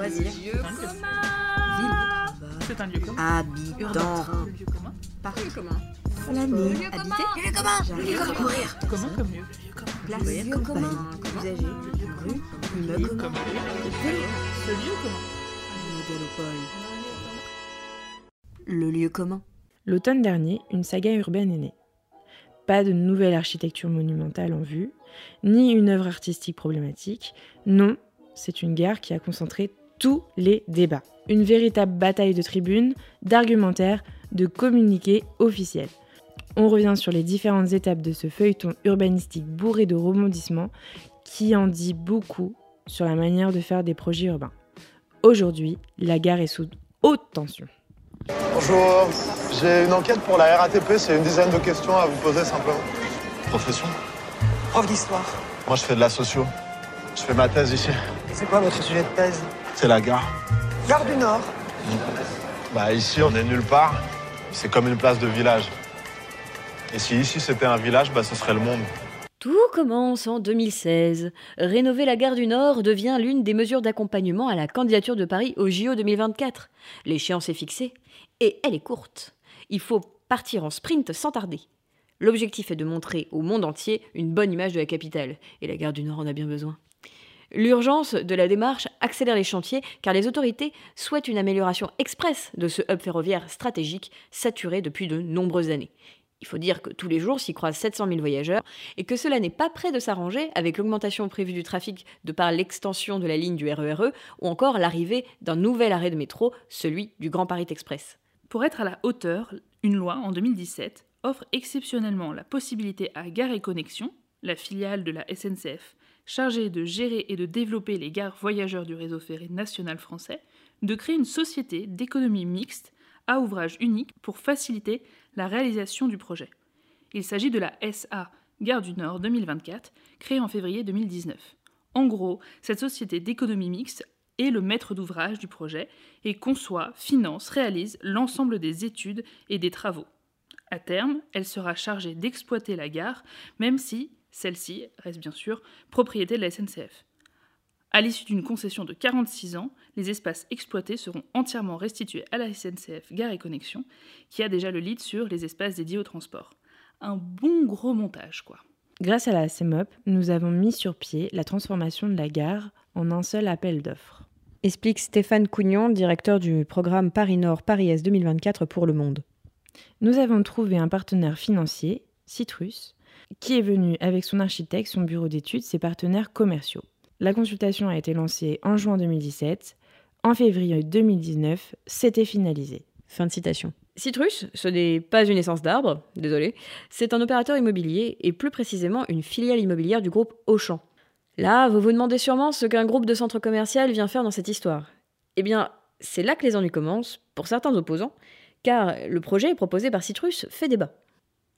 Commun. C'est un lieu commun. Habitant. Le lieu commun. Parc. Lieu commun. Flâner. Habiter. Lieu commun. Courir. Comment comme lieu Place. Lieu Campagne. commun. Usager. Rue. Immeuble. Comme lieu. Ce lieu commun. Mégalopole. Le lieu commun. L'automne dernier, une saga urbaine est née. Pas de nouvelle architecture monumentale en vue, ni une œuvre artistique problématique. Non, c'est une guerre qui a concentré tous les débats. Une véritable bataille de tribunes, d'argumentaires, de communiqués officiels. On revient sur les différentes étapes de ce feuilleton urbanistique bourré de rebondissements qui en dit beaucoup sur la manière de faire des projets urbains. Aujourd'hui, la gare est sous haute tension. Bonjour, j'ai une enquête pour la RATP, c'est une dizaine de questions à vous poser simplement. Profession Prof d'histoire. Moi je fais de la socio. Je fais ma thèse ici. C'est quoi votre sujet de thèse? C'est la gare. Gare du Nord. Bah ici on est nulle part. C'est comme une place de village. Et si ici c'était un village, bah ce serait le monde. Tout commence en 2016. Rénover la gare du Nord devient l'une des mesures d'accompagnement à la candidature de Paris au JO 2024. L'échéance est fixée et elle est courte. Il faut partir en sprint sans tarder. L'objectif est de montrer au monde entier une bonne image de la capitale et la gare du Nord en a bien besoin. L'urgence de la démarche accélère les chantiers car les autorités souhaitent une amélioration express de ce hub ferroviaire stratégique saturé depuis de nombreuses années. Il faut dire que tous les jours s'y croisent 700 000 voyageurs et que cela n'est pas prêt de s'arranger avec l'augmentation prévue du trafic de par l'extension de la ligne du RERE ou encore l'arrivée d'un nouvel arrêt de métro, celui du Grand Paris Express. Pour être à la hauteur, une loi en 2017 offre exceptionnellement la possibilité à Gare et Connexion, la filiale de la SNCF chargée de gérer et de développer les gares voyageurs du réseau ferré national français, de créer une société d'économie mixte à ouvrage unique pour faciliter la réalisation du projet. Il s'agit de la SA Gare du Nord 2024, créée en février 2019. En gros, cette société d'économie mixte est le maître d'ouvrage du projet et conçoit, finance, réalise l'ensemble des études et des travaux. À terme, elle sera chargée d'exploiter la gare, même si celle-ci reste bien sûr propriété de la SNCF. À l'issue d'une concession de 46 ans, les espaces exploités seront entièrement restitués à la SNCF Gare et Connexion, qui a déjà le lead sur les espaces dédiés au transport. Un bon gros montage, quoi. Grâce à la CEMOP, nous avons mis sur pied la transformation de la gare en un seul appel d'offres. Explique Stéphane Cougnon, directeur du programme Paris Nord Paris Est 2024 pour le Monde. Nous avons trouvé un partenaire financier, Citrus, qui est venu avec son architecte, son bureau d'études, ses partenaires commerciaux. La consultation a été lancée en juin 2017. En février 2019, c'était finalisé. Fin de citation. Citrus, ce n'est pas une essence d'arbre, désolé, c'est un opérateur immobilier et plus précisément une filiale immobilière du groupe Auchan. Là, vous vous demandez sûrement ce qu'un groupe de centres commerciaux vient faire dans cette histoire. Eh bien, c'est là que les ennuis commencent, pour certains opposants, car le projet proposé par Citrus fait débat.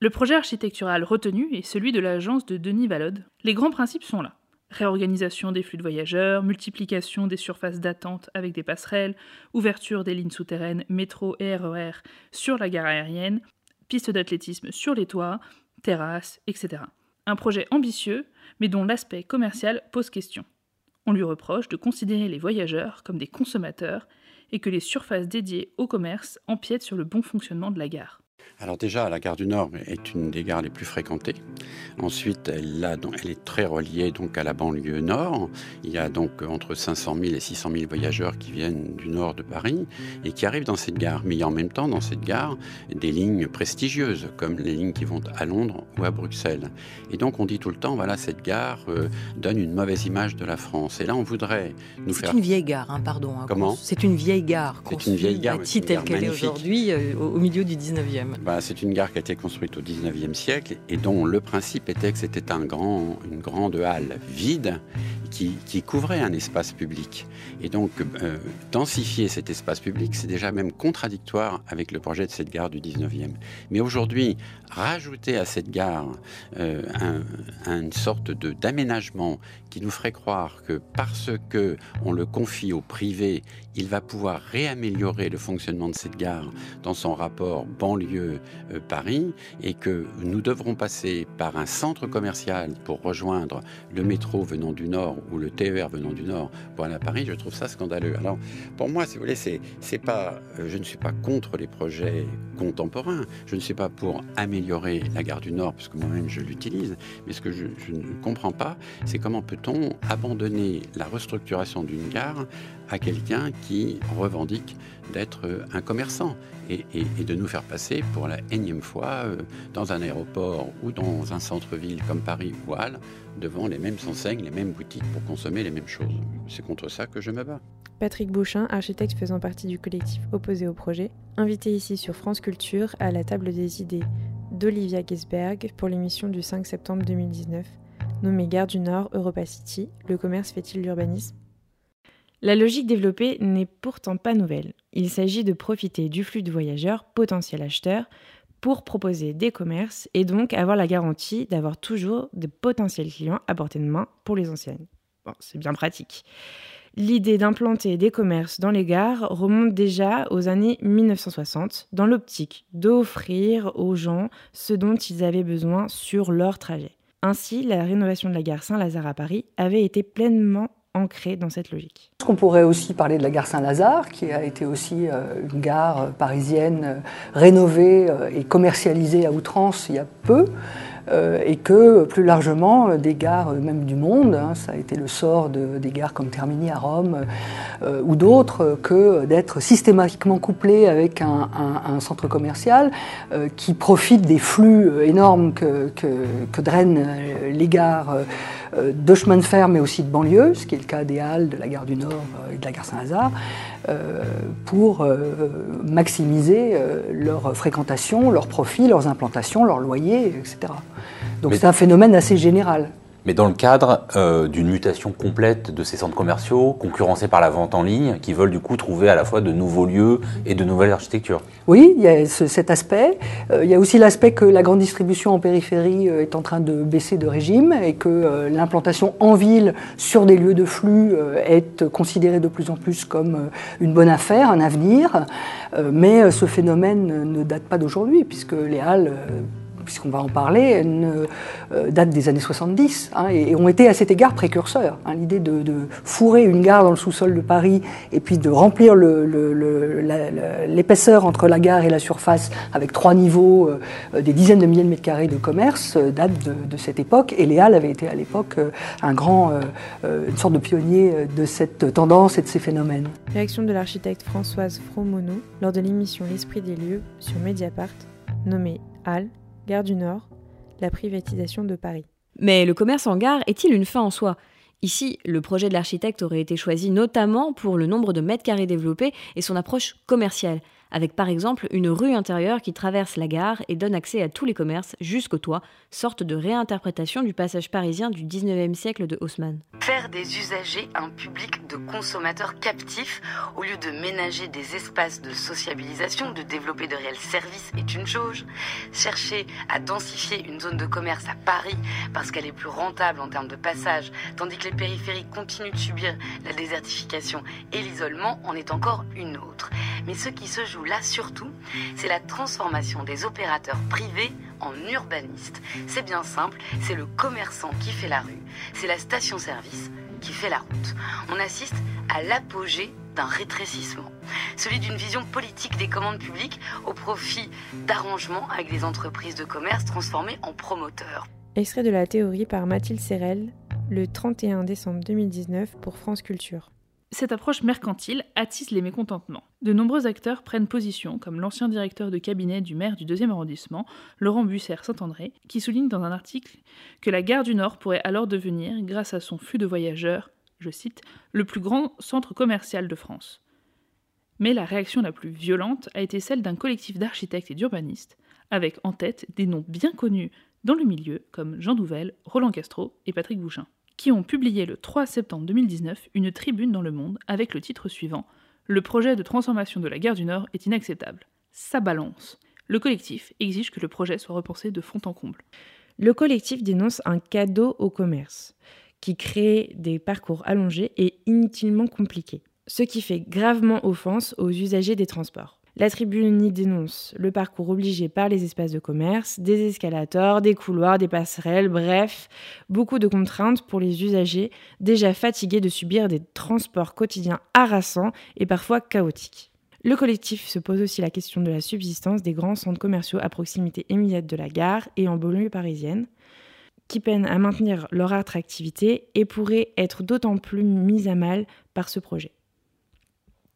Le projet architectural retenu est celui de l'agence de Denis Vallode. Les grands principes sont là. Réorganisation des flux de voyageurs, multiplication des surfaces d'attente avec des passerelles, ouverture des lignes souterraines métro et RER sur la gare aérienne, pistes d'athlétisme sur les toits, terrasses, etc. Un projet ambitieux, mais dont l'aspect commercial pose question. On lui reproche de considérer les voyageurs comme des consommateurs et que les surfaces dédiées au commerce empiètent sur le bon fonctionnement de la gare. Alors déjà, la gare du Nord est une des gares les plus fréquentées. Ensuite, elle, a, elle, est très reliée donc à la banlieue nord. Il y a donc entre 500 000 et 600 000 voyageurs qui viennent du nord de Paris et qui arrivent dans cette gare. Mais il y a en même temps dans cette gare des lignes prestigieuses, comme les lignes qui vont à Londres ou à Bruxelles. Et donc on dit tout le temps, voilà, cette gare euh, donne une mauvaise image de la France. Et là, on voudrait nous faire... C'est une vieille gare, hein, pardon. Hein, Comment C'est une vieille gare. C'est une vieille gare. Bâtie telle qu'elle est aujourd'hui, euh, au, au milieu du 19e. Bah, c'est une gare qui a été construite au 19e siècle et dont le principe était que c'était une grande halle vide qui, couvrait un espace public. Et donc, euh, densifier cet espace public, c'est déjà même contradictoire avec le projet de cette gare du 19e. Mais aujourd'hui, rajouter à cette gare euh, un, une sorte d'aménagement qui nous ferait croire que parce que on le confie au privé, il va pouvoir réaméliorer le fonctionnement de cette gare dans son rapport banlieue euh, Paris et que nous devrons passer par un centre commercial pour rejoindre le métro venant du nord ou le TER venant du nord pour aller à Paris, je trouve ça scandaleux. Alors pour moi, si vous voulez, c'est pas, euh, je ne suis pas contre les projets contemporains, je ne suis pas pour améliorer la gare du Nord, parce que moi-même je l'utilise, mais ce que je, je ne comprends pas, c'est comment peut-on abandonner la restructuration d'une gare à quelqu'un qui revendique d'être un commerçant et, de nous faire passer pour la énième fois euh, dans un aéroport ou dans un centre-ville comme Paris ou Halle devant les mêmes enseignes, les mêmes boutiques pour consommer les mêmes choses. C'est contre ça que je me bats. Patrick Bouchin, architecte faisant partie du collectif opposé au projet, invité ici sur France Culture à la table des idées d'Olivia Gisberg pour l'émission du 5 septembre 2019 nommée Gare du Nord Europa City, le commerce fait-il l'urbanisme? La logique développée n'est pourtant pas nouvelle. Il s'agit de profiter du flux de voyageurs potentiels acheteurs pour proposer des commerces et donc avoir la garantie d'avoir toujours de potentiels clients à portée de main pour les anciennes. C'est bien pratique. L'idée d'implanter des commerces dans les gares remonte déjà aux années 1960 dans l'optique d'offrir aux gens ce dont ils avaient besoin sur leur trajet. Ainsi, la rénovation de la gare Saint-Lazare à Paris avait été pleinement ancrée dans cette logique. On pourrait aussi parler de la gare Saint-Lazare, qui a été aussi euh, une gare parisienne euh, rénovée euh, et commercialisée à outrance il y a peu. et que plus largement des gares même du monde, hein, ça a été le sort de, des gares comme Termini à Rome ou d'autres, que d'être systématiquement couplé avec un, centre commercial qui profite des flux énormes que, drainent les gares euh, de chemin de fer, mais aussi de banlieue, ce qui est le cas des Halles, de la gare du Nord euh, et de la gare Saint-Lazare, euh, pour maximiser leur fréquentation, leurs profits, leurs implantations, leurs loyers, etc. Donc c'est un phénomène assez général mais dans le cadre euh, d'une mutation complète de ces centres commerciaux, concurrencés par la vente en ligne, qui veulent du coup trouver à la fois de nouveaux lieux et de nouvelles architectures. Oui, il y a cet aspect. Euh, il y a aussi l'aspect que la grande distribution en périphérie euh, est en train de baisser de régime et que l'implantation en ville sur des lieux de flux est considérée de plus en plus comme une bonne affaire, un avenir. mais ce phénomène ne date pas d'aujourd'hui, puisque les halles puisqu'on va en parler, euh, date des années 70 hein, et, ont été à cet égard précurseurs. Hein. L'idée de, fourrer une gare dans le sous-sol de Paris et puis de remplir l'épaisseur entre la gare et la surface avec trois niveaux, euh, des dizaines de milliers de mètres carrés de commerce, euh, date de, cette époque. Et les Halles avaient été à l'époque un grand, une sorte de pionnier de cette tendance et de ces phénomènes. Réaction de l'architecte Françoise Fromono lors de l'émission L'Esprit des lieux sur Mediapart, nommée Halles Gare du Nord, la privatisation de Paris. Mais le commerce en gare est-il une fin en soi? Ici, le projet de l'architecte aurait été choisi notamment pour le nombre de mètres carrés développés et son approche commerciale, avec par exemple une rue intérieure qui traverse la gare et donne accès à tous les commerces jusqu'au toit, sorte de réinterprétation du passage parisien du 19e siècle de Haussmann. Faire des usagers un public de consommateurs captifs au lieu de ménager des espaces de sociabilisation, de développer de réels services est une chose. Chercher à densifier une zone de commerce à Paris parce qu'elle est plus rentable en termes de passage, tandis que les périphéries continuent de subir la désertification et l'isolement en est encore une autre. Mais ce qui se joue là surtout, c'est la transformation des opérateurs privés en urbanistes. C'est bien simple, c'est le commerçant qui fait la rue, c'est la station-service qui fait la route. On assiste à l'apogée d'un rétrécissement, celui d'une vision politique des commandes publiques au profit d'arrangements avec des entreprises de commerce transformées en promoteurs. Extrait de la théorie par Mathilde Serrel, le 31 décembre 2019 pour France Culture. Cette approche mercantile attise les mécontentements. De nombreux acteurs prennent position, comme l'ancien directeur de cabinet du maire du 2e arrondissement, Laurent Busser-Saint-André, qui souligne dans un article que la gare du Nord pourrait alors devenir, grâce à son flux de voyageurs, je cite, le plus grand centre commercial de France. Mais la réaction la plus violente a été celle d'un collectif d'architectes et d'urbanistes, avec en tête des noms bien connus dans le milieu comme Jean Nouvel, Roland Castro et Patrick Bouchin qui ont publié le 3 septembre 2019 une tribune dans Le Monde avec le titre suivant Le projet de transformation de la gare du Nord est inacceptable. Ça balance. Le collectif exige que le projet soit repensé de fond en comble. Le collectif dénonce un cadeau au commerce, qui crée des parcours allongés et inutilement compliqués, ce qui fait gravement offense aux usagers des transports. La tribune y dénonce le parcours obligé par les espaces de commerce, des escalators, des couloirs, des passerelles, bref, beaucoup de contraintes pour les usagers déjà fatigués de subir des transports quotidiens harassants et parfois chaotiques. Le collectif se pose aussi la question de la subsistance des grands centres commerciaux à proximité immédiate de la gare et en banlieue parisienne, qui peinent à maintenir leur attractivité et pourraient être d'autant plus mis à mal par ce projet.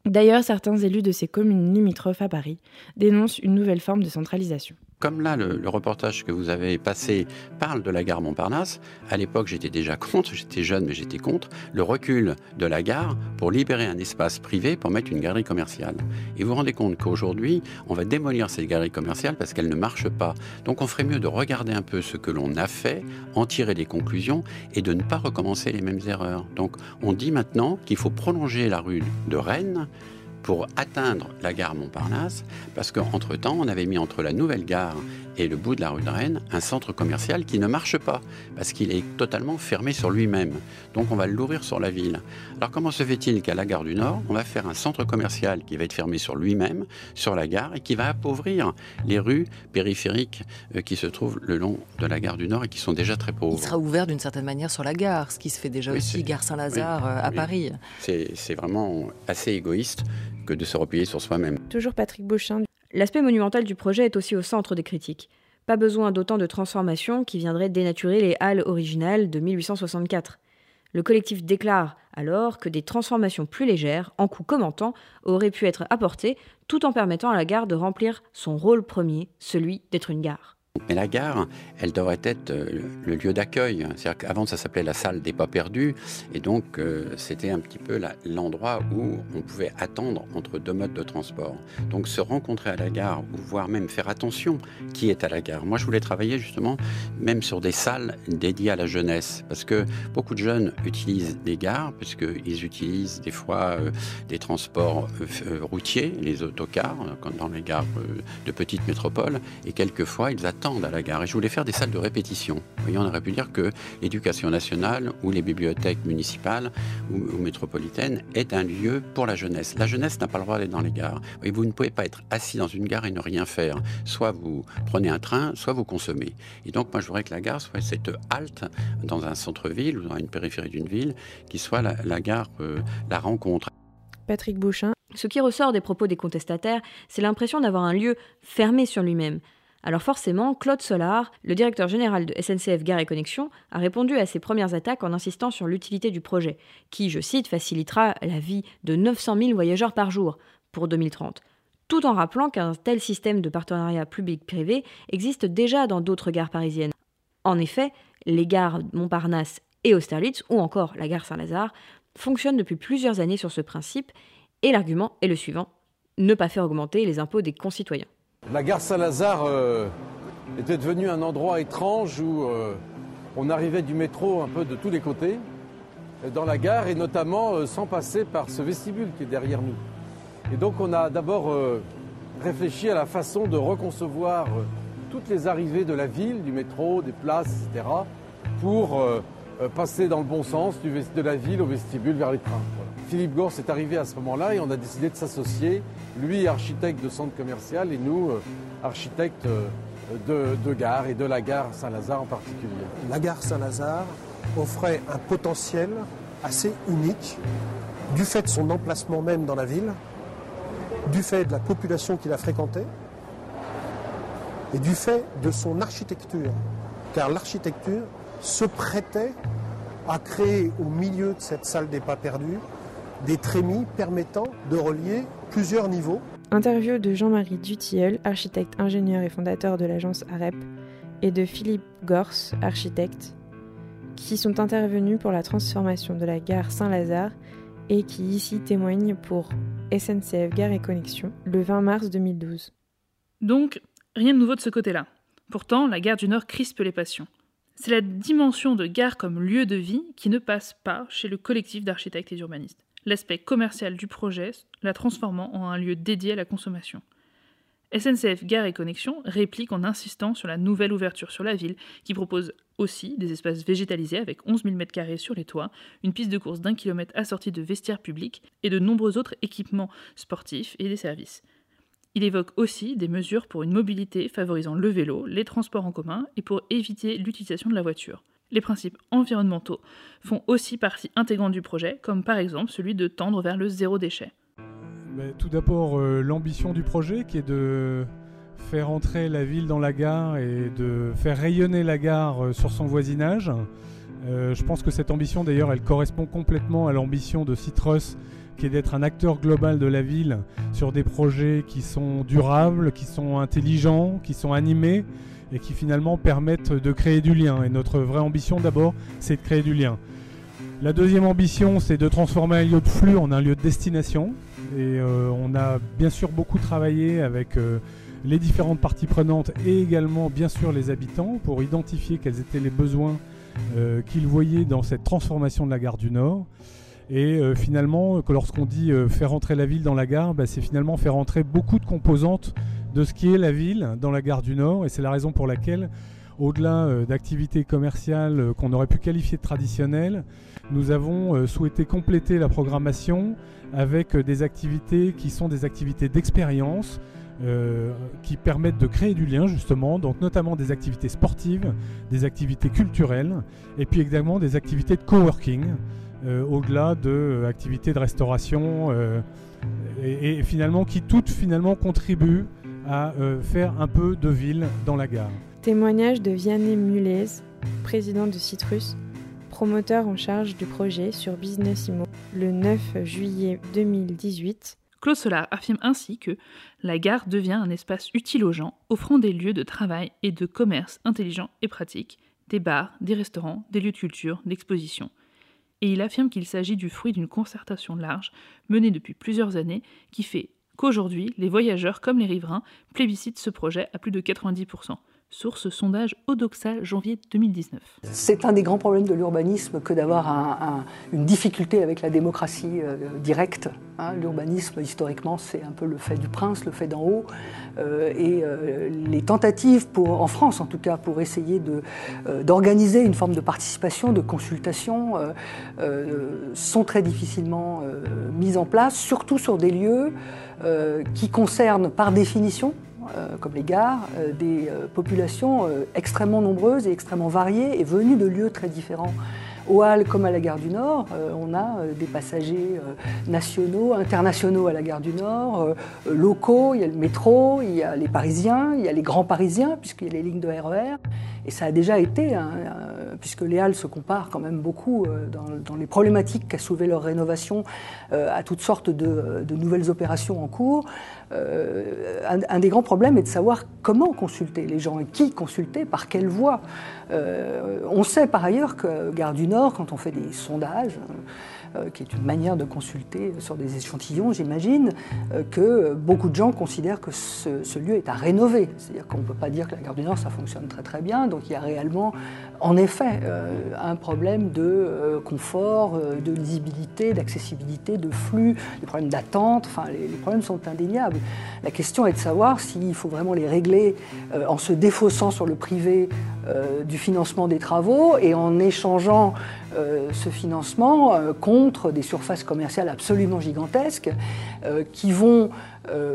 D'ailleurs, certains élus de ces communes limitrophes à Paris dénoncent une nouvelle forme de centralisation. Comme là, le, reportage que vous avez passé parle de la gare Montparnasse, à l'époque j'étais déjà contre, j'étais jeune mais j'étais contre, le recul de la gare pour libérer un espace privé pour mettre une galerie commerciale. Et vous vous rendez compte qu'aujourd'hui, on va démolir cette galerie commerciale parce qu'elle ne marche pas. Donc on ferait mieux de regarder un peu ce que l'on a fait, en tirer des conclusions et de ne pas recommencer les mêmes erreurs. Donc on dit maintenant qu'il faut prolonger la rue de Rennes pour atteindre la gare Montparnasse, parce qu'entre-temps, on avait mis entre la nouvelle gare et le bout de la rue de Rennes un centre commercial qui ne marche pas, parce qu'il est totalement fermé sur lui-même. Donc on va l'ouvrir sur la ville. Alors comment se fait-il qu'à la gare du Nord, on va faire un centre commercial qui va être fermé sur lui-même, sur la gare, et qui va appauvrir les rues périphériques euh, qui se trouvent le long de la gare du Nord et qui sont déjà très pauvres? Il sera ouvert d'une certaine manière sur la gare, ce qui se fait déjà aussi, gare Saint-Lazare euh, à Paris. C'est vraiment assez égoïste que de se replier sur soi-même. Toujours Patrick Beauchamp. L'aspect monumental du projet est aussi au centre des critiques. Pas besoin d'autant de transformations qui viendraient dénaturer les halles originales de 1864. Le collectif déclare alors que des transformations plus légères, en coût comme en temps, auraient pu être apportées tout en permettant à la gare de remplir son rôle premier, celui d'être une gare. Mais la gare, elle devrait être euh, le lieu d'accueil. C'est-à-dire qu'avant, ça s'appelait la salle des pas perdus. Et donc, euh, c'était un petit peu l'endroit où on pouvait attendre entre deux modes de transport. Donc, se rencontrer à la gare, ou voire même faire attention qui est à la gare. Moi, je voulais travailler justement même sur des salles dédiées à la jeunesse. Parce que beaucoup de jeunes utilisent des gares, puisqu'ils utilisent des fois euh, des transports routiers, les autocars, dans les gares de petites métropoles. Et quelquefois, ils attendent à la gare et je voulais faire des salles de répétition. On aurait pu dire que l'éducation nationale ou les bibliothèques municipales ou, métropolitaines est un lieu pour la jeunesse. La jeunesse n'a pas le droit d'aller dans les gares. Et vous ne pouvez pas être assis dans une gare et ne rien faire. Soit vous prenez un train, soit vous consommez. Et donc moi je voudrais que la gare soit cette halte dans un centre-ville ou dans une périphérie d'une ville qui soit la, gare, euh, la rencontre. Patrick Bouchin. Ce qui ressort des propos des contestataires, c'est l'impression d'avoir un lieu fermé sur lui-même. Alors forcément, Claude Solar, le directeur général de SNCF Gare et Connexion, a répondu à ces premières attaques en insistant sur l'utilité du projet, qui, je cite, facilitera la vie de 900 000 voyageurs par jour pour 2030 tout en rappelant qu'un tel système de partenariat public-privé existe déjà dans d'autres gares parisiennes. En effet, les gares Montparnasse et Austerlitz, ou encore la gare Saint-Lazare, fonctionnent depuis plusieurs années sur ce principe, et l'argument est le suivant ne pas faire augmenter les impôts des concitoyens. La gare Saint-Lazare euh, était devenue un endroit étrange où euh, on arrivait du métro un peu de tous les côtés dans la gare et notamment euh, sans passer par ce vestibule qui est derrière nous. Et donc on a d'abord réfléchi à la façon de reconcevoir toutes les arrivées de la ville, du métro, des places, etc., pour passer dans le bon sens de la ville au vestibule vers les trains. Philippe Gors est arrivé à ce moment-là et on a décidé de s'associer, lui architecte de centre commercial et nous euh, architectes euh, de, de gare et de la gare Saint-Lazare en particulier. La gare Saint-Lazare offrait un potentiel assez unique du fait de son emplacement même dans la ville, du fait de la population qui la fréquentait et du fait de son architecture. Car l'architecture se prêtait à créer au milieu de cette salle des pas perdus des trémies permettant de relier plusieurs niveaux. Interview de Jean-Marie Dutilleul, architecte, ingénieur et fondateur de l'agence AREP, et de Philippe Gors, architecte, qui sont intervenus pour la transformation de la gare Saint-Lazare et qui ici témoignent pour SNCF Gare et Connexion le 20 mars 2012. Donc, rien de nouveau de ce côté-là. Pourtant, la gare du Nord crispe les passions. C'est la dimension de gare comme lieu de vie qui ne passe pas chez le collectif d'architectes et d'urbanistes l'aspect commercial du projet, la transformant en un lieu dédié à la consommation. SNCF Gare et Connexion réplique en insistant sur la nouvelle ouverture sur la ville, qui propose aussi des espaces végétalisés avec 11 000 m2 sur les toits, une piste de course d'un kilomètre assortie de vestiaires publics et de nombreux autres équipements sportifs et des services. Il évoque aussi des mesures pour une mobilité favorisant le vélo, les transports en commun et pour éviter l'utilisation de la voiture. Les principes environnementaux font aussi partie intégrante du projet, comme par exemple celui de tendre vers le zéro déchet. tout d'abord, euh, l'ambition du projet qui est de faire entrer la ville dans la gare et de faire rayonner la gare euh, sur son voisinage. Euh, je pense que cette ambition, d'ailleurs, elle correspond complètement à l'ambition de Citrus qui est d'être un acteur global de la ville sur des projets qui sont durables, qui sont intelligents, qui sont animés et qui finalement permettent de créer du lien. Et notre vraie ambition d'abord, c'est de créer du lien. La deuxième ambition, c'est de transformer un lieu de flux en un lieu de destination. Et euh, on a bien sûr beaucoup travaillé avec euh, les différentes parties prenantes et également bien sûr les habitants pour identifier quels étaient les besoins euh, qu'ils voyaient dans cette transformation de la gare du Nord. Et euh, finalement, lorsqu'on dit faire entrer la ville dans la gare, bah, c'est finalement faire entrer beaucoup de composantes de ce qui est la ville dans la gare du Nord. Et c'est la raison pour laquelle, au-delà euh, d'activités commerciales qu'on aurait pu qualifier de traditionnelles, nous avons souhaité compléter la programmation avec des activités qui sont des activités d'expérience, qui permettent de créer du lien justement, donc notamment des activités sportives, des activités culturelles, et puis également des activités de coworking. Euh, au-delà de euh, de restauration euh, et, finalement qui toutes finalement contribuent à faire un peu de ville dans la gare. Témoignage de Vianney Mulez, président de Citrus, promoteur en charge du projet sur Business Imo le 9 juillet 2018. Claude Solar affirme ainsi que la gare devient un espace utile aux gens, offrant des lieux de travail et de commerce intelligents et pratiques, des bars, des restaurants, des lieux de culture, d'exposition et il affirme qu'il s'agit du fruit d'une concertation large menée depuis plusieurs années qui fait qu'aujourd'hui, les voyageurs comme les riverains plébiscitent ce projet à plus de 90%. Source sondage Odoxa janvier 2019. C'est un des grands problèmes de l'urbanisme que d'avoir une difficulté avec la démocratie euh, directe. Hein. L'urbanisme, historiquement, c'est un peu le fait du prince, le fait d'en haut. Euh, et euh, les tentatives, pour, en France en tout cas, pour essayer d'organiser une forme de participation, de consultation, sont très difficilement mises en place, surtout sur des lieux qui concernent par définition euh, comme les gares, euh, des euh, populations extrêmement nombreuses et extrêmement variées et venues de lieux très différents. Au Hall comme à la gare du Nord, on a des passagers nationaux, internationaux à la gare du Nord, locaux, il y a le métro, il y a les Parisiens, il y a les grands Parisiens, puisqu'il y a les lignes de RER. E et ça a déjà été, puisque les Halles se comparent quand même beaucoup dans, les problématiques qu'a soulevé leur rénovation à toutes sortes de, nouvelles opérations en cours. Euh, un, des grands problèmes est de savoir comment consulter les gens et qui consulter, par quelle voie. Euh, on sait par ailleurs que Gare du Nord, quand on fait des sondages, euh, qui est une manière de consulter sur des échantillons, j'imagine, euh, que beaucoup de gens considèrent que ce, lieu est à rénover. C'est-à-dire qu'on ne peut pas dire que la gare du Nord, ça fonctionne très très bien. Donc il y a réellement, en effet, euh, un problème de confort, de lisibilité, d'accessibilité, de flux, des problèmes d'attente. Enfin, les, les, problèmes sont indéniables. La question est de savoir s'il faut vraiment les régler en se défaussant sur le privé du financement des travaux et en échangeant euh, ce financement euh, contre des surfaces commerciales absolument gigantesques euh, qui vont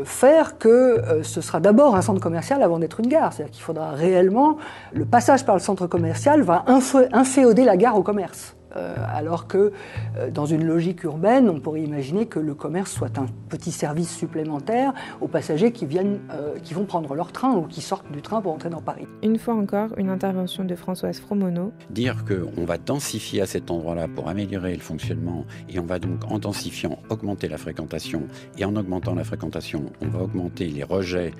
faire que ce sera d'abord un centre commercial avant d'être une gare. C'est-à-dire qu'il faudra réellement, le passage par le centre commercial va inféoder la gare au commerce. Euh, alors que euh, dans une logique urbaine, on pourrait imaginer que le commerce soit un petit service supplémentaire aux passagers qui, viennent, euh, qui vont prendre leur train ou qui sortent du train pour entrer dans Paris. Une fois encore, une intervention de Françoise Fromono. Dire qu'on va densifier à cet endroit-là pour améliorer le fonctionnement et on va donc en densifiant augmenter la fréquentation et en augmentant la fréquentation, on va augmenter les rejets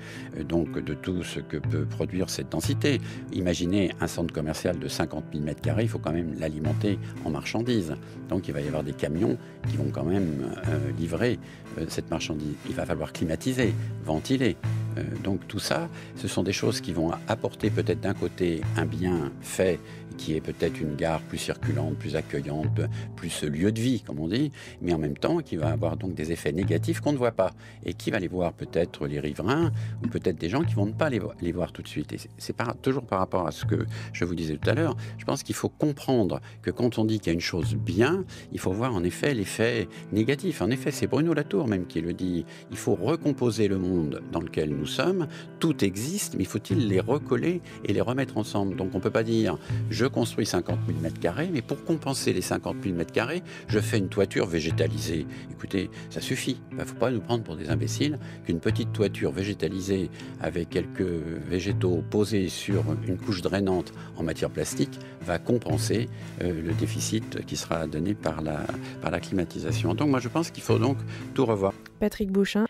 donc de tout ce que peut produire cette densité. Imaginez un centre commercial de 50 000 m2, il faut quand même l'alimenter en marchandises. Donc il va y avoir des camions qui vont quand même euh, livrer euh, cette marchandise. Il va falloir climatiser, ventiler. Euh, donc tout ça, ce sont des choses qui vont apporter peut-être d'un côté un bien fait qui est peut-être une gare plus circulante, plus accueillante, plus lieu de vie, comme on dit, mais en même temps qui va avoir donc des effets négatifs qu'on ne voit pas et qui va les voir peut-être les riverains ou peut-être des gens qui vont ne pas les, les voir tout de suite. Et c'est toujours par rapport à ce que je vous disais tout à l'heure. Je pense qu'il faut comprendre que quand on dit qu'il y a une chose bien, il faut voir en effet l'effet négatif. En effet, c'est Bruno Latour même qui le dit. Il faut recomposer le monde dans lequel nous sommes. Tout existe, mais faut-il les recoller et les remettre ensemble? Donc on ne peut pas dire je construis 50 000 mètres carrés, mais pour compenser les 50 000 mètres carrés, je fais une toiture végétalisée. Écoutez, ça suffit. Il ne faut pas nous prendre pour des imbéciles qu'une petite toiture végétalisée avec quelques végétaux posés sur une couche drainante en matière plastique va compenser euh, le déficit qui sera donné par la, par la climatisation. Donc moi je pense qu'il faut donc tout revoir. Patrick Bouchin.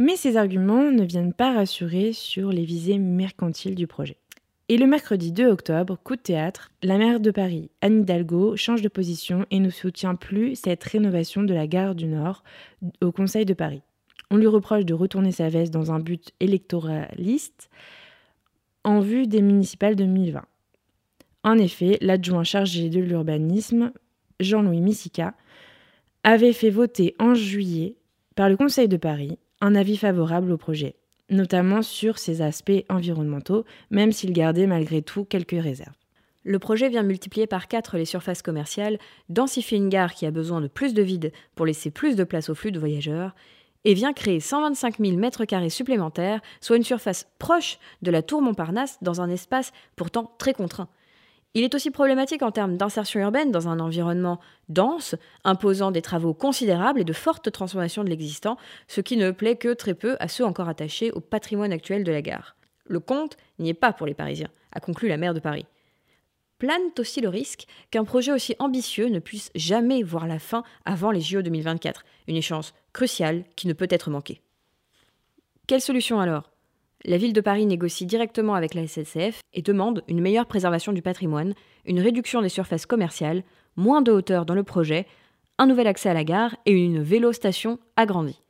Mais ces arguments ne viennent pas rassurer sur les visées mercantiles du projet. Et le mercredi 2 octobre, coup de théâtre, la maire de Paris, Anne Hidalgo, change de position et ne soutient plus cette rénovation de la gare du Nord au Conseil de Paris. On lui reproche de retourner sa veste dans un but électoraliste en vue des municipales 2020. En effet, l'adjoint chargé de l'urbanisme, Jean-Louis Missica, avait fait voter en juillet par le Conseil de Paris un avis favorable au projet notamment sur ses aspects environnementaux, même s'il gardait malgré tout quelques réserves. Le projet vient multiplier par 4 les surfaces commerciales, densifier une gare qui a besoin de plus de vide pour laisser plus de place au flux de voyageurs, et vient créer 125 000 m2 supplémentaires, soit une surface proche de la tour Montparnasse dans un espace pourtant très contraint. Il est aussi problématique en termes d'insertion urbaine dans un environnement dense, imposant des travaux considérables et de fortes transformations de l'existant, ce qui ne plaît que très peu à ceux encore attachés au patrimoine actuel de la gare. Le compte n'y est pas pour les Parisiens, a conclu la maire de Paris. Plane aussi le risque qu'un projet aussi ambitieux ne puisse jamais voir la fin avant les JO 2024, une échéance cruciale qui ne peut être manquée. Quelle solution alors? La ville de Paris négocie directement avec la SNCF et demande une meilleure préservation du patrimoine, une réduction des surfaces commerciales, moins de hauteur dans le projet, un nouvel accès à la gare et une vélostation agrandie.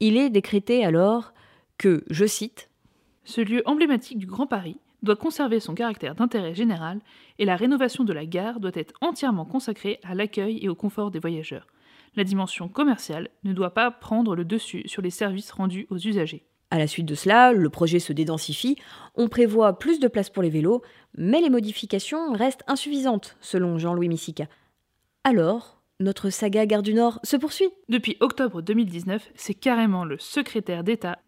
Il est décrété alors que, je cite, Ce lieu emblématique du Grand Paris doit conserver son caractère d'intérêt général et la rénovation de la gare doit être entièrement consacrée à l'accueil et au confort des voyageurs. La dimension commerciale ne doit pas prendre le dessus sur les services rendus aux usagers. À la suite de cela, le projet se dédensifie, on prévoit plus de place pour les vélos, mais les modifications restent insuffisantes, selon Jean-Louis Missica. Alors, notre saga Gare du Nord se poursuit. Depuis octobre 2019, c'est carrément le secrétaire d'État,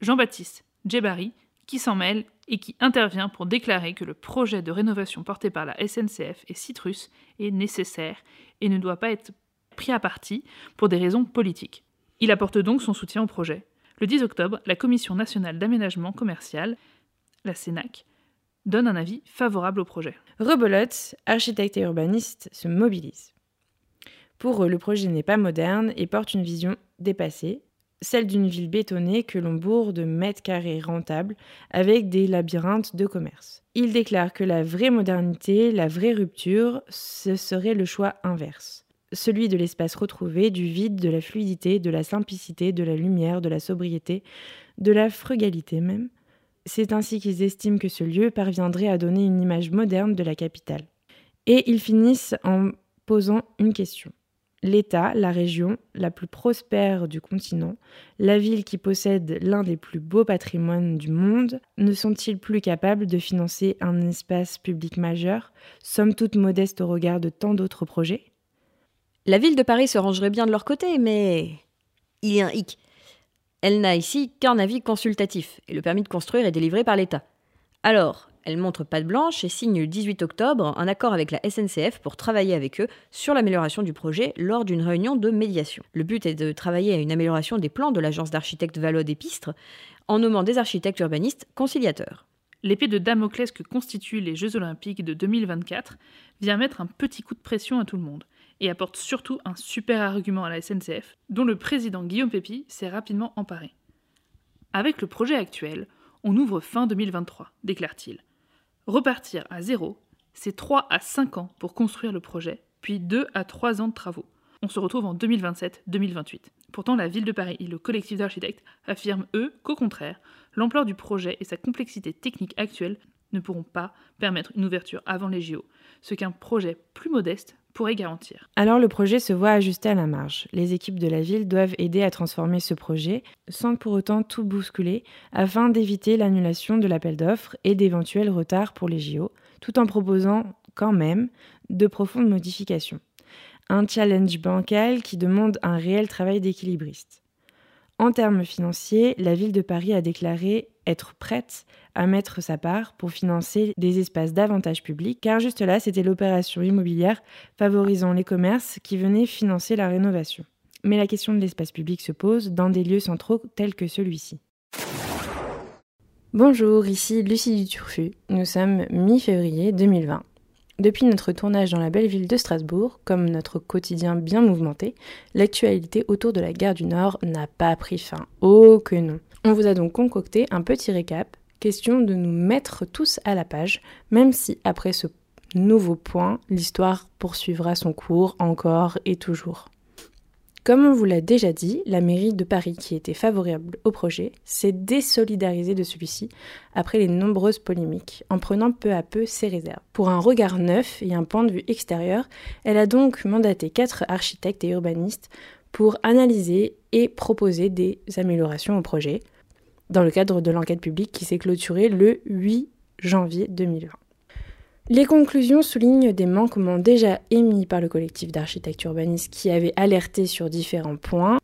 Jean-Baptiste Djebari, qui s'en mêle et qui intervient pour déclarer que le projet de rénovation porté par la SNCF et Citrus est nécessaire et ne doit pas être pris à partie pour des raisons politiques. Il apporte donc son soutien au projet. Le 10 octobre, la Commission nationale d'aménagement commercial, la CENAC, donne un avis favorable au projet. Rebelote, architecte et urbaniste, se mobilise. Pour eux, le projet n'est pas moderne et porte une vision dépassée, celle d'une ville bétonnée que l'on bourre de mètres carrés rentables avec des labyrinthes de commerce. Il déclare que la vraie modernité, la vraie rupture, ce serait le choix inverse celui de l'espace retrouvé, du vide, de la fluidité, de la simplicité, de la lumière, de la sobriété, de la frugalité même. C'est ainsi qu'ils estiment que ce lieu parviendrait à donner une image moderne de la capitale. Et ils finissent en posant une question. L'État, la région la plus prospère du continent, la ville qui possède l'un des plus beaux patrimoines du monde, ne sont-ils plus capables de financer un espace public majeur, somme toute modeste au regard de tant d'autres projets? La ville de Paris se rangerait bien de leur côté, mais il y a un hic. Elle n'a ici qu'un avis consultatif, et le permis de construire est délivré par l'État. Alors, elle montre patte blanche et signe le 18 octobre un accord avec la SNCF pour travailler avec eux sur l'amélioration du projet lors d'une réunion de médiation. Le but est de travailler à une amélioration des plans de l'agence d'architectes Vallot Pistres en nommant des architectes urbanistes conciliateurs. L'épée de Damoclès que constituent les Jeux Olympiques de 2024 vient mettre un petit coup de pression à tout le monde et apporte surtout un super argument à la SNCF, dont le président Guillaume Pépi s'est rapidement emparé. Avec le projet actuel, on ouvre fin 2023, déclare-t-il. Repartir à zéro, c'est 3 à 5 ans pour construire le projet, puis 2 à 3 ans de travaux. On se retrouve en 2027-2028. Pourtant, la ville de Paris et le collectif d'architectes affirment, eux, qu'au contraire, l'ampleur du projet et sa complexité technique actuelle ne pourront pas permettre une ouverture avant les JO, ce qu'un projet plus modeste pourrait garantir. Alors le projet se voit ajusté à la marge. Les équipes de la ville doivent aider à transformer ce projet sans pour autant tout bousculer afin d'éviter l'annulation de l'appel d'offres et d'éventuels retards pour les JO, tout en proposant quand même de profondes modifications. Un challenge bancal qui demande un réel travail d'équilibriste. En termes financiers, la ville de Paris a déclaré être prête à mettre sa part pour financer des espaces d'avantage public, car juste là, c'était l'opération immobilière favorisant les commerces qui venait financer la rénovation. Mais la question de l'espace public se pose dans des lieux centraux tels que celui-ci. Bonjour, ici Lucie Duturfu. Nous sommes mi-février 2020. Depuis notre tournage dans la belle ville de Strasbourg, comme notre quotidien bien mouvementé, l'actualité autour de la gare du Nord n'a pas pris fin. Oh que non. On vous a donc concocté un petit récap, question de nous mettre tous à la page, même si après ce nouveau point, l'histoire poursuivra son cours encore et toujours. Comme on vous l'a déjà dit, la mairie de Paris, qui était favorable au projet, s'est désolidarisée de celui-ci après les nombreuses polémiques, en prenant peu à peu ses réserves. Pour un regard neuf et un point de vue extérieur, elle a donc mandaté quatre architectes et urbanistes pour analyser et proposer des améliorations au projet, dans le cadre de l'enquête publique qui s'est clôturée le 8 janvier 2020. Les conclusions soulignent des manquements déjà émis par le collectif d'architectes urbanistes qui avait alerté sur différents points.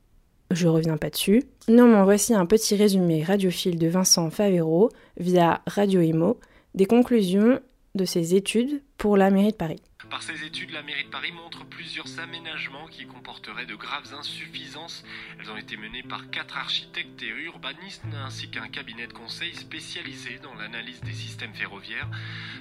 Je reviens pas dessus. Néanmoins, voici un petit résumé radiophile de Vincent Favero via Radio Imo des conclusions de ses études pour la mairie de Paris. Par ces études, la mairie de Paris montre plusieurs aménagements qui comporteraient de graves insuffisances. Elles ont été menées par quatre architectes et urbanistes ainsi qu'un cabinet de conseil spécialisé dans l'analyse des systèmes ferroviaires.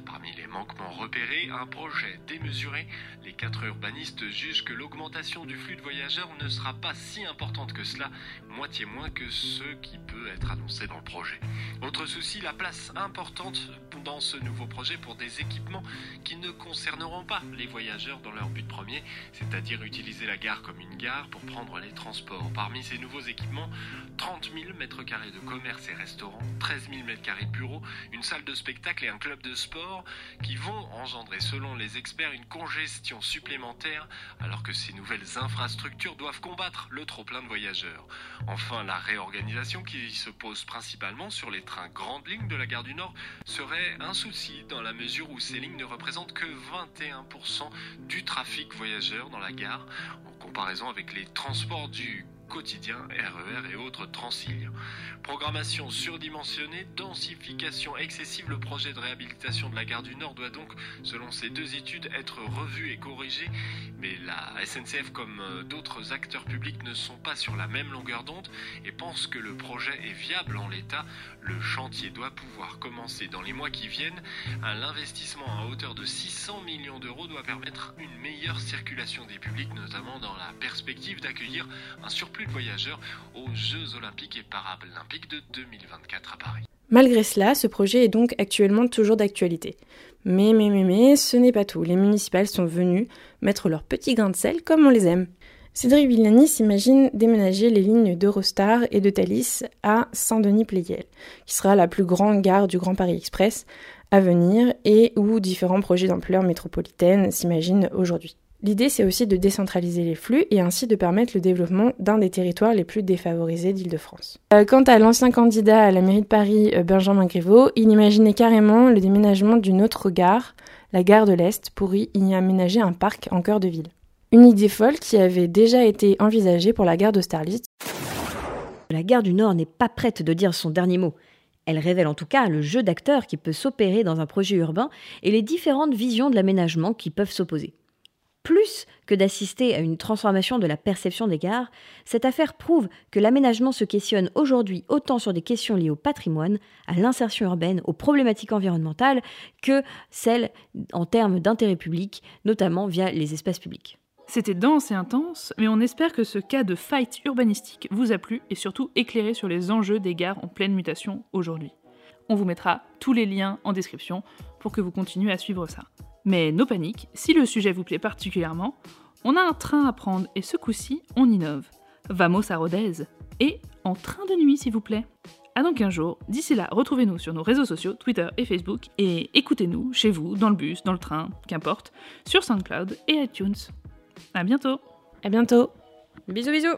Parmi les manquements repérés, un projet démesuré. Les quatre urbanistes jugent que l'augmentation du flux de voyageurs ne sera pas si importante que cela, moitié moins que ce qui peut être annoncé dans le projet. Autre souci, la place importante dans ce nouveau projet pour des équipements qui ne concerneront pas les voyageurs dans leur but premier, c'est-à-dire utiliser la gare comme une gare pour prendre les transports. Parmi ces nouveaux équipements, 30 000 mètres carrés de commerce et restaurants, 13 000 mètres carrés de bureaux, une salle de spectacle et un club de sport qui vont engendrer, selon les experts, une congestion supplémentaire alors que ces nouvelles infrastructures doivent combattre le trop-plein de voyageurs. Enfin, la réorganisation qui se pose principalement sur les trains grandes lignes de la gare du Nord serait un souci dans la mesure où ces lignes ne représentent que 21% du trafic voyageur dans la gare en comparaison avec les transports du quotidien, RER et autres transiliens. Programmation surdimensionnée, densification excessive, le projet de réhabilitation de la gare du Nord doit donc, selon ces deux études, être revu et corrigé, mais la SNCF comme euh, d'autres acteurs publics ne sont pas sur la même longueur d'onde et pensent que le projet est viable en l'état. Le chantier doit pouvoir commencer dans les mois qui viennent. L'investissement à hauteur de 600 millions d'euros doit permettre une meilleure circulation des publics, notamment dans la perspective d'accueillir un surplus de voyageurs aux Jeux olympiques et paralympiques de 2024 à Paris. Malgré cela, ce projet est donc actuellement toujours d'actualité. Mais, mais, mais, mais, ce n'est pas tout. Les municipales sont venues mettre leur petit grain de sel comme on les aime. Cédric Villani s'imagine déménager les lignes d'Eurostar et de Thalys à Saint-Denis-Pléguel, qui sera la plus grande gare du Grand Paris Express à venir et où différents projets d'ampleur métropolitaine s'imaginent aujourd'hui. L'idée, c'est aussi de décentraliser les flux et ainsi de permettre le développement d'un des territoires les plus défavorisés d'Île-de-France. Euh, quant à l'ancien candidat à la mairie de Paris, euh, Benjamin Griveaux, il imaginait carrément le déménagement d'une autre gare, la gare de l'Est, pour y aménager un parc en cœur de ville. Une idée folle qui avait déjà été envisagée pour la gare d'Austerlitz. La gare du Nord n'est pas prête de dire son dernier mot. Elle révèle en tout cas le jeu d'acteurs qui peut s'opérer dans un projet urbain et les différentes visions de l'aménagement qui peuvent s'opposer. Plus que d'assister à une transformation de la perception des gares, cette affaire prouve que l'aménagement se questionne aujourd'hui autant sur des questions liées au patrimoine, à l'insertion urbaine, aux problématiques environnementales, que celles en termes d'intérêt public, notamment via les espaces publics. C'était dense et intense, mais on espère que ce cas de fight urbanistique vous a plu et surtout éclairé sur les enjeux des gares en pleine mutation aujourd'hui. On vous mettra tous les liens en description pour que vous continuez à suivre ça. Mais no panique, si le sujet vous plaît particulièrement, on a un train à prendre et ce coup-ci, on innove. Vamos à Rodez. Et en train de nuit, s'il vous plaît. À dans 15 jours. D'ici là, retrouvez-nous sur nos réseaux sociaux, Twitter et Facebook, et écoutez-nous chez vous, dans le bus, dans le train, qu'importe, sur SoundCloud et iTunes. À bientôt À bientôt Bisous bisous